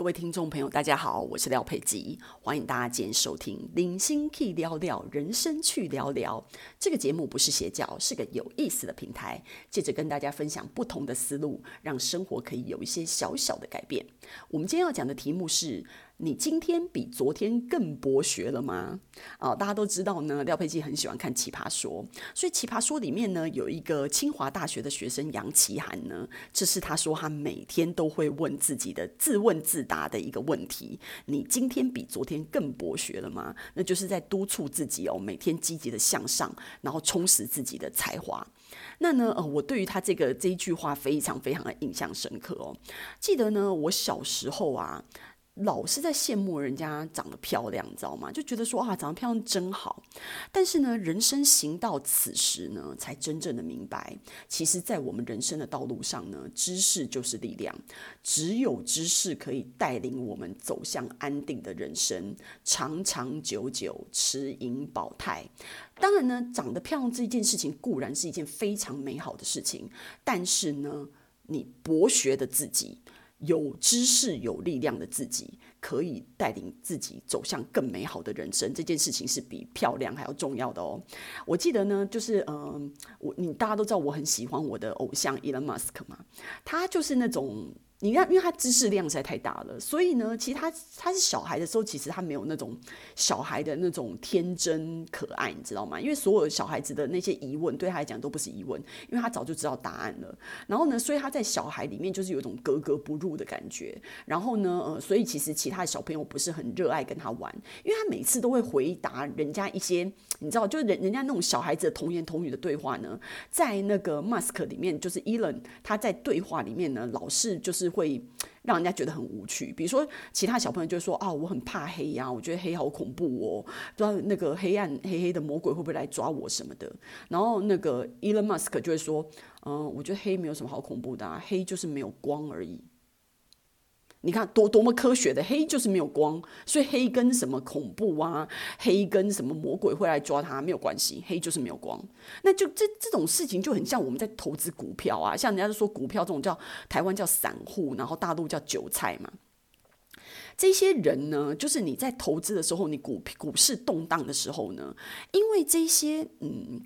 各位听众朋友，大家好，我是廖佩吉，欢迎大家今天收听《零星 K 聊聊人生去聊聊》这个节目，不是邪教，是个有意思的平台，借着跟大家分享不同的思路，让生活可以有一些小小的改变。我们今天要讲的题目是。你今天比昨天更博学了吗？啊，大家都知道呢，廖佩基很喜欢看《奇葩说》，所以《奇葩说》里面呢，有一个清华大学的学生杨奇涵呢，这是他说他每天都会问自己的自问自答的一个问题：你今天比昨天更博学了吗？那就是在督促自己哦，每天积极的向上，然后充实自己的才华。那呢，呃，我对于他这个这一句话非常非常的印象深刻哦。记得呢，我小时候啊。老是在羡慕人家长得漂亮，你知道吗？就觉得说啊，长得漂亮真好。但是呢，人生行到此时呢，才真正的明白，其实，在我们人生的道路上呢，知识就是力量。只有知识可以带领我们走向安定的人生，长长久久，持盈保泰。当然呢，长得漂亮这件事情固然是一件非常美好的事情，但是呢，你博学的自己。有知识、有力量的自己，可以带领自己走向更美好的人生。这件事情是比漂亮还要重要的哦。我记得呢，就是嗯、我你大家都知道我很喜欢我的偶像 Elon Musk 嘛，他就是那种。你看，因为他知识量实在太大了，所以呢，其实他他是小孩的时候，其实他没有那种小孩的那种天真可爱，你知道吗？因为所有小孩子的那些疑问，对他来讲都不是疑问，因为他早就知道答案了。然后呢，所以他在小孩里面就是有一种格格不入的感觉。然后呢，呃，所以其实其他的小朋友不是很热爱跟他玩，因为他每次都会回答人家一些，你知道，就是人人家那种小孩子的童言童语的对话呢，在那个 Mask 里面，就是 Elon 他在对话里面呢，老是就是。会让人家觉得很无趣，比如说其他小朋友就说啊，我很怕黑呀，我觉得黑好恐怖哦，不知道那个黑暗黑黑的魔鬼会不会来抓我什么的。然后那个 Elon Musk 就会说，嗯，我觉得黑没有什么好恐怖的啊，黑就是没有光而已。你看多多么科学的黑就是没有光，所以黑跟什么恐怖啊，黑跟什么魔鬼会来抓他没有关系，黑就是没有光。那就这这种事情就很像我们在投资股票啊，像人家都说股票这种叫台湾叫散户，然后大陆叫韭菜嘛。这些人呢，就是你在投资的时候，你股股市动荡的时候呢，因为这些嗯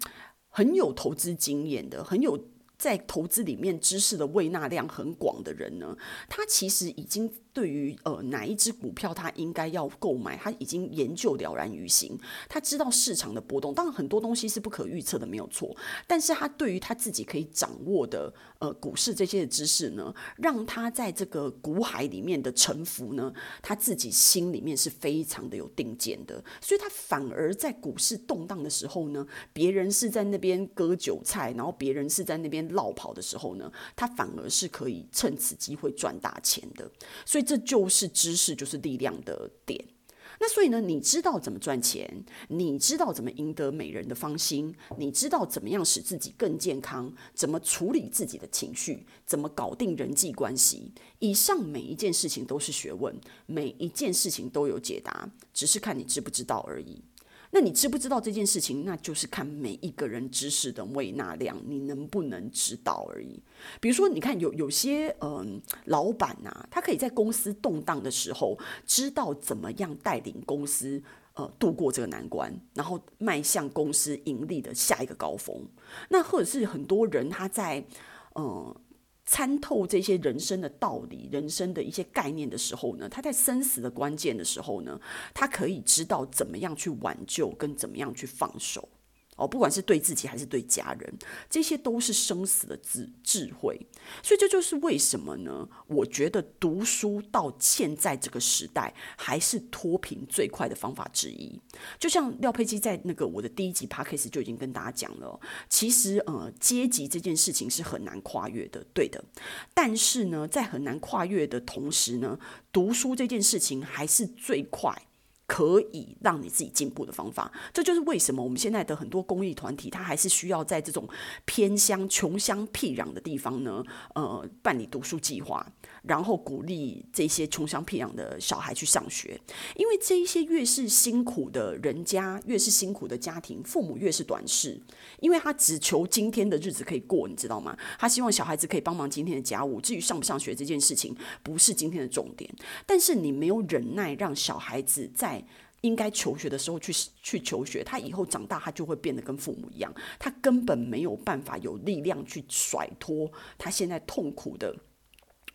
很有投资经验的，很有。在投资里面知识的喂纳量很广的人呢，他其实已经。对于呃哪一只股票他应该要购买，他已经研究了然于心。他知道市场的波动，当然很多东西是不可预测的，没有错。但是他对于他自己可以掌握的呃股市这些的知识呢，让他在这个股海里面的沉浮呢，他自己心里面是非常的有定见的。所以他反而在股市动荡的时候呢，别人是在那边割韭菜，然后别人是在那边落跑的时候呢，他反而是可以趁此机会赚大钱的。所以。这就是知识，就是力量的点。那所以呢，你知道怎么赚钱，你知道怎么赢得美人的芳心，你知道怎么样使自己更健康，怎么处理自己的情绪，怎么搞定人际关系。以上每一件事情都是学问，每一件事情都有解答，只是看你知不知道而已。那你知不知道这件事情？那就是看每一个人知识的胃纳量，你能不能知道而已。比如说，你看有有些嗯、老板呐、他可以在公司动荡的时候，知道怎么样带领公司呃度过这个难关，然后迈向公司盈利的下一个高峰。那或者是很多人他在嗯。参透这些人生的道理、人生的一些概念的时候呢，他在生死的关键的时候呢，他可以知道怎么样去挽救，跟怎么样去放手。哦，不管是对自己还是对家人，这些都是生死的智智慧。所以这就是为什么呢？我觉得读书到现在这个时代，还是脱贫最快的方法之一。就像廖佩基在那个我的第一集 Podcast 就已经跟大家讲了，其实呃，阶级这件事情是很难跨越的，对的。但是呢，在很难跨越的同时呢，读书这件事情还是最快。可以让你自己进步的方法，这就是为什么我们现在的很多公益团体，它还是需要在这种偏乡、穷乡僻壤的地方呢，呃，办理读书计划，然后鼓励这些穷乡僻壤的小孩去上学，因为这一些越是辛苦的人家，越是辛苦的家庭，父母越是短视，因为他只求今天的日子可以过，你知道吗？他希望小孩子可以帮忙今天的家务，至于上不上学这件事情，不是今天的重点。但是你没有忍耐，让小孩子在应该求学的时候去去求学，他以后长大，他就会变得跟父母一样，他根本没有办法有力量去甩脱他现在痛苦的。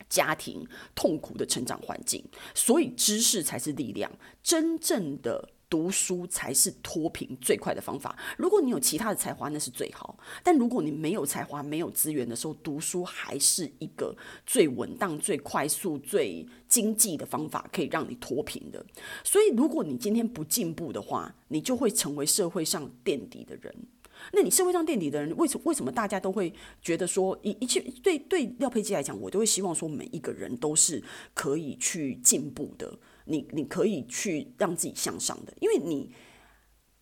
家庭痛苦的成长环境，所以知识才是力量。真正的读书才是脱贫最快的方法。如果你有其他的才华，那是最好；但如果你没有才华、没有资源的时候，读书还是一个最稳当、最快速、最经济的方法，可以让你脱贫的。所以，如果你今天不进步的话，你就会成为社会上垫底的人。那你社会上垫底的人，为什么为什么大家都会觉得说一一切对对廖佩基来讲，我都会希望说每一个人都是可以去进步的，你你可以去让自己向上的，因为你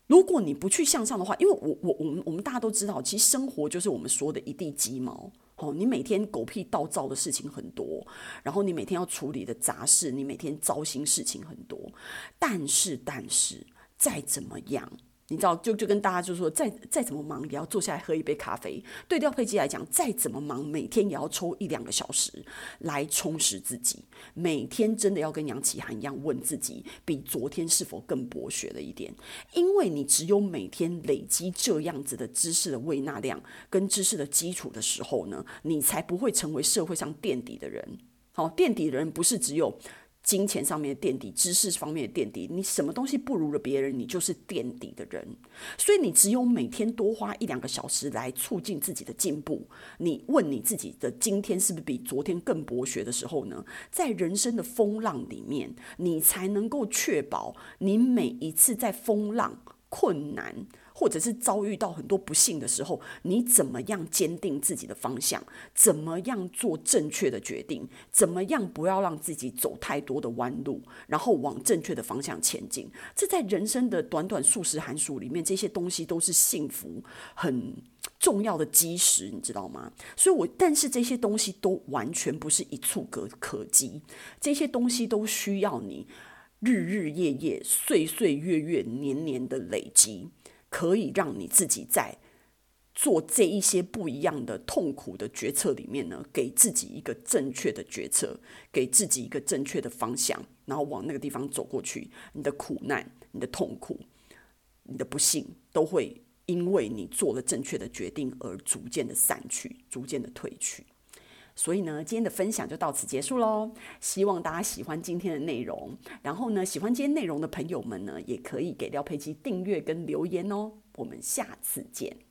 如果你不去向上的话，因为我我我们我们大家都知道，其实生活就是我们说的一地鸡毛哦，你每天狗屁倒灶的事情很多，然后你每天要处理的杂事，你每天糟心事情很多，但是但是再怎么样。你知道，就就跟大家就说，再再怎么忙，也要坐下来喝一杯咖啡。对廖佩基来讲，再怎么忙，每天也要抽一两个小时来充实自己。每天真的要跟杨奇涵一样，问自己，比昨天是否更博学了一点？因为你只有每天累积这样子的知识的胃纳量跟知识的基础的时候呢，你才不会成为社会上垫底的人。好，垫底的人不是只有。金钱上面的垫底，知识方面的垫底，你什么东西不如了别人，你就是垫底的人。所以你只有每天多花一两个小时来促进自己的进步。你问你自己的今天是不是比昨天更博学的时候呢？在人生的风浪里面，你才能够确保你每一次在风浪困难。或者是遭遇到很多不幸的时候，你怎么样坚定自己的方向？怎么样做正确的决定？怎么样不要让自己走太多的弯路，然后往正确的方向前进？这在人生的短短数十寒暑里面，这些东西都是幸福很 重要的基石，你知道吗？所以我，但是这些东西都完全不是一蹴可可及，这些东西都需要你日日夜夜、岁岁月月、年年的累积。可以让你自己在做这一些不一样的痛苦的决策里面呢，给自己一个正确的决策，给自己一个正确的方向，然后往那个地方走过去。你的苦难、你的痛苦、你的不幸，都会因为你做了正确的决定而逐渐的散去，逐渐的退去。所以呢，今天的分享就到此结束喽。希望大家喜欢今天的内容。然后呢，喜欢今天内容的朋友们呢，也可以给廖佩基订阅跟留言哦。我们下次见。